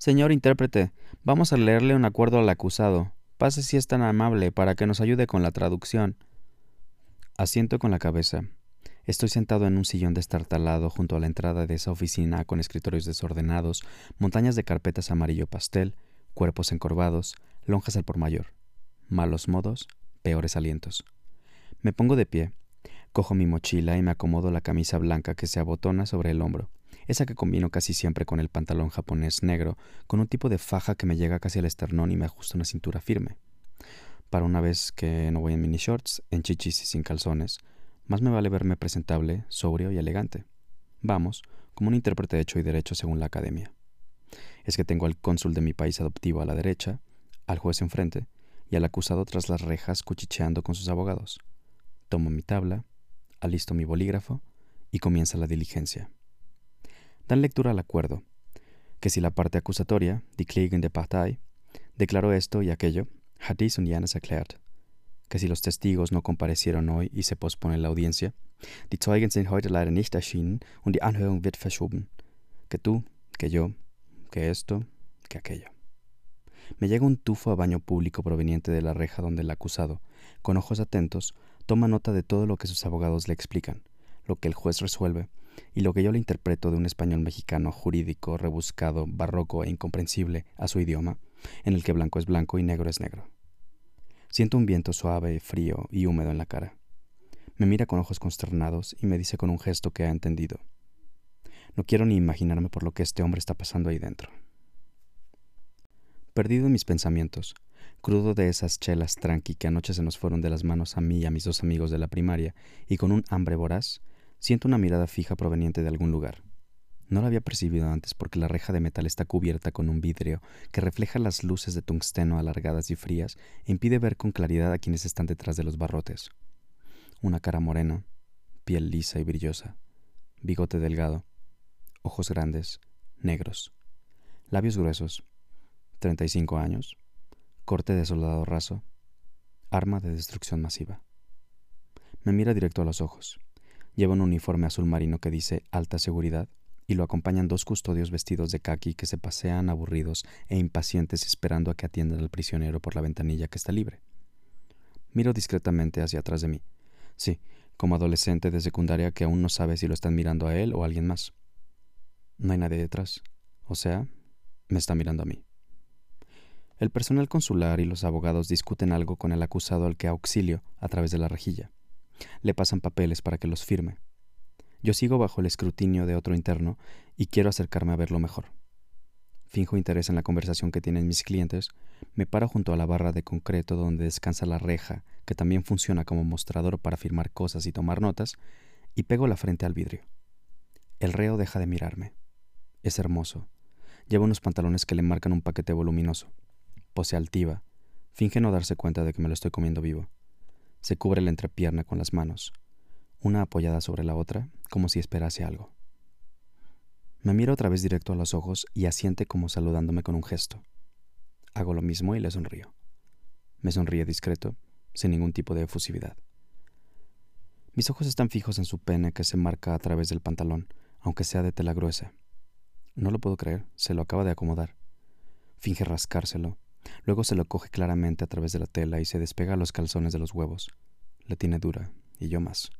Señor intérprete, vamos a leerle un acuerdo al acusado. Pase si es tan amable para que nos ayude con la traducción. Asiento con la cabeza. Estoy sentado en un sillón destartalado junto a la entrada de esa oficina con escritorios desordenados, montañas de carpetas amarillo pastel, cuerpos encorvados, lonjas al por mayor. Malos modos, peores alientos. Me pongo de pie, cojo mi mochila y me acomodo la camisa blanca que se abotona sobre el hombro esa que combino casi siempre con el pantalón japonés negro, con un tipo de faja que me llega casi al esternón y me ajusta una cintura firme. Para una vez que no voy en mini shorts, en chichis y sin calzones, más me vale verme presentable, sobrio y elegante. Vamos, como un intérprete hecho y derecho según la academia. Es que tengo al cónsul de mi país adoptivo a la derecha, al juez enfrente y al acusado tras las rejas cuchicheando con sus abogados. Tomo mi tabla, alisto mi bolígrafo y comienza la diligencia dan lectura al acuerdo, que si la parte acusatoria, die Klägen de Partei, declaró esto y aquello, hat dies und jenes erklärt, que si los testigos no comparecieron hoy y se pospone la audiencia, die Zeugen sind heute leider nicht erschienen und die Anhörung wird verschoben, que tú, que yo, que esto, que aquello. Me llega un tufo a baño público proveniente de la reja donde el acusado, con ojos atentos, toma nota de todo lo que sus abogados le explican, lo que el juez resuelve y lo que yo le interpreto de un español mexicano jurídico, rebuscado, barroco e incomprensible a su idioma, en el que blanco es blanco y negro es negro. Siento un viento suave, frío y húmedo en la cara. Me mira con ojos consternados y me dice con un gesto que ha entendido. No quiero ni imaginarme por lo que este hombre está pasando ahí dentro. Perdido en mis pensamientos, crudo de esas chelas tranqui que anoche se nos fueron de las manos a mí y a mis dos amigos de la primaria, y con un hambre voraz, Siento una mirada fija proveniente de algún lugar. No la había percibido antes porque la reja de metal está cubierta con un vidrio que refleja las luces de tungsteno alargadas y frías e impide ver con claridad a quienes están detrás de los barrotes. Una cara morena, piel lisa y brillosa, bigote delgado, ojos grandes, negros, labios gruesos, 35 años, corte de soldado raso, arma de destrucción masiva. Me mira directo a los ojos. Lleva un uniforme azul marino que dice alta seguridad y lo acompañan dos custodios vestidos de khaki que se pasean aburridos e impacientes esperando a que atiendan al prisionero por la ventanilla que está libre. Miro discretamente hacia atrás de mí. Sí, como adolescente de secundaria que aún no sabe si lo están mirando a él o a alguien más. No hay nadie detrás. O sea, me está mirando a mí. El personal consular y los abogados discuten algo con el acusado al que auxilio a través de la rejilla. Le pasan papeles para que los firme. Yo sigo bajo el escrutinio de otro interno y quiero acercarme a verlo mejor. Finjo interés en la conversación que tienen mis clientes, me paro junto a la barra de concreto donde descansa la reja, que también funciona como mostrador para firmar cosas y tomar notas, y pego la frente al vidrio. El reo deja de mirarme. Es hermoso. Lleva unos pantalones que le marcan un paquete voluminoso. Pose altiva. Finge no darse cuenta de que me lo estoy comiendo vivo. Se cubre la entrepierna con las manos, una apoyada sobre la otra, como si esperase algo. Me mira otra vez directo a los ojos y asiente como saludándome con un gesto. Hago lo mismo y le sonrío. Me sonríe discreto, sin ningún tipo de efusividad. Mis ojos están fijos en su pene que se marca a través del pantalón, aunque sea de tela gruesa. No lo puedo creer, se lo acaba de acomodar. Finge rascárselo, Luego se lo coge claramente a través de la tela y se despega los calzones de los huevos. La tiene dura, y yo más.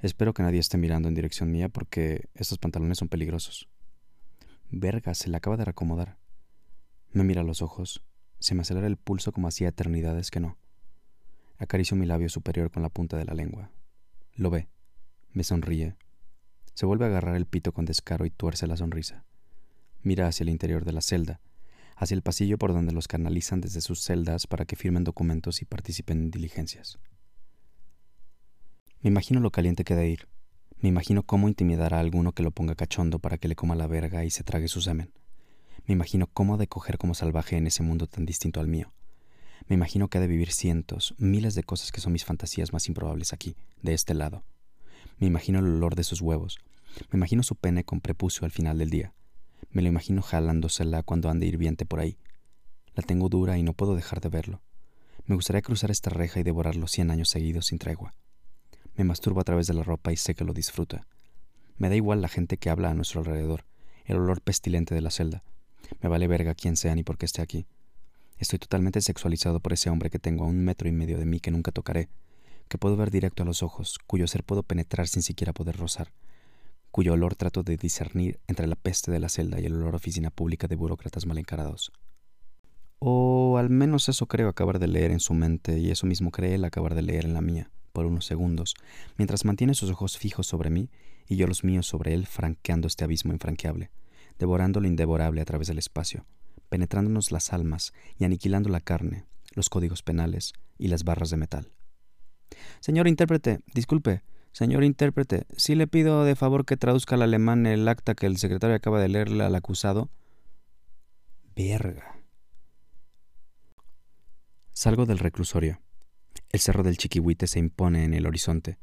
Espero que nadie esté mirando en dirección mía porque estos pantalones son peligrosos. Verga, se le acaba de reacomodar. Me mira a los ojos. Se me acelera el pulso como hacía eternidades que no. Acaricio mi labio superior con la punta de la lengua. Lo ve. Me sonríe. Se vuelve a agarrar el pito con descaro y tuerce la sonrisa. Mira hacia el interior de la celda, hacia el pasillo por donde los canalizan desde sus celdas para que firmen documentos y participen en diligencias. Me imagino lo caliente que de ir. Me imagino cómo intimidar a alguno que lo ponga cachondo para que le coma la verga y se trague su semen. Me imagino cómo de coger como salvaje en ese mundo tan distinto al mío. Me imagino que ha de vivir cientos, miles de cosas que son mis fantasías más improbables aquí, de este lado. Me imagino el olor de sus huevos. Me imagino su pene con prepucio al final del día. Me lo imagino jalándosela cuando ande hirviente por ahí. La tengo dura y no puedo dejar de verlo. Me gustaría cruzar esta reja y devorarlo cien años seguidos sin tregua. Me masturbo a través de la ropa y sé que lo disfruta. Me da igual la gente que habla a nuestro alrededor, el olor pestilente de la celda. Me vale verga quién sea ni por qué esté aquí. Estoy totalmente sexualizado por ese hombre que tengo a un metro y medio de mí que nunca tocaré, que puedo ver directo a los ojos, cuyo ser puedo penetrar sin siquiera poder rozar, cuyo olor trato de discernir entre la peste de la celda y el olor oficina pública de burócratas mal encarados. O al menos eso creo acabar de leer en su mente, y eso mismo cree él acabar de leer en la mía, por unos segundos, mientras mantiene sus ojos fijos sobre mí y yo los míos sobre él, franqueando este abismo infranqueable, devorando lo indevorable a través del espacio, penetrándonos las almas y aniquilando la carne, los códigos penales y las barras de metal. Señor intérprete, disculpe, señor intérprete, sí le pido de favor que traduzca al alemán el acta que el secretario acaba de leerle al acusado. Verga. Salgo del reclusorio. El cerro del Chiquihuite se impone en el horizonte.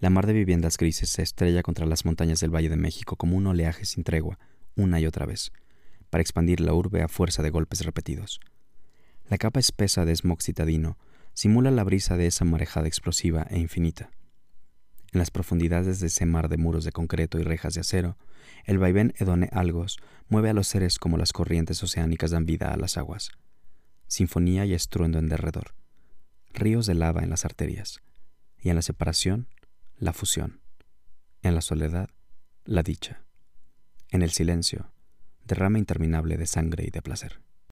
La mar de viviendas grises se estrella contra las montañas del Valle de México como un oleaje sin tregua, una y otra vez, para expandir la urbe a fuerza de golpes repetidos. La capa espesa de smog citadino simula la brisa de esa marejada explosiva e infinita. En las profundidades de ese mar de muros de concreto y rejas de acero, el vaivén hedone algos mueve a los seres como las corrientes oceánicas dan vida a las aguas. Sinfonía y estruendo en derredor, ríos de lava en las arterias, y en la separación, la fusión, en la soledad, la dicha, en el silencio, derrama interminable de sangre y de placer.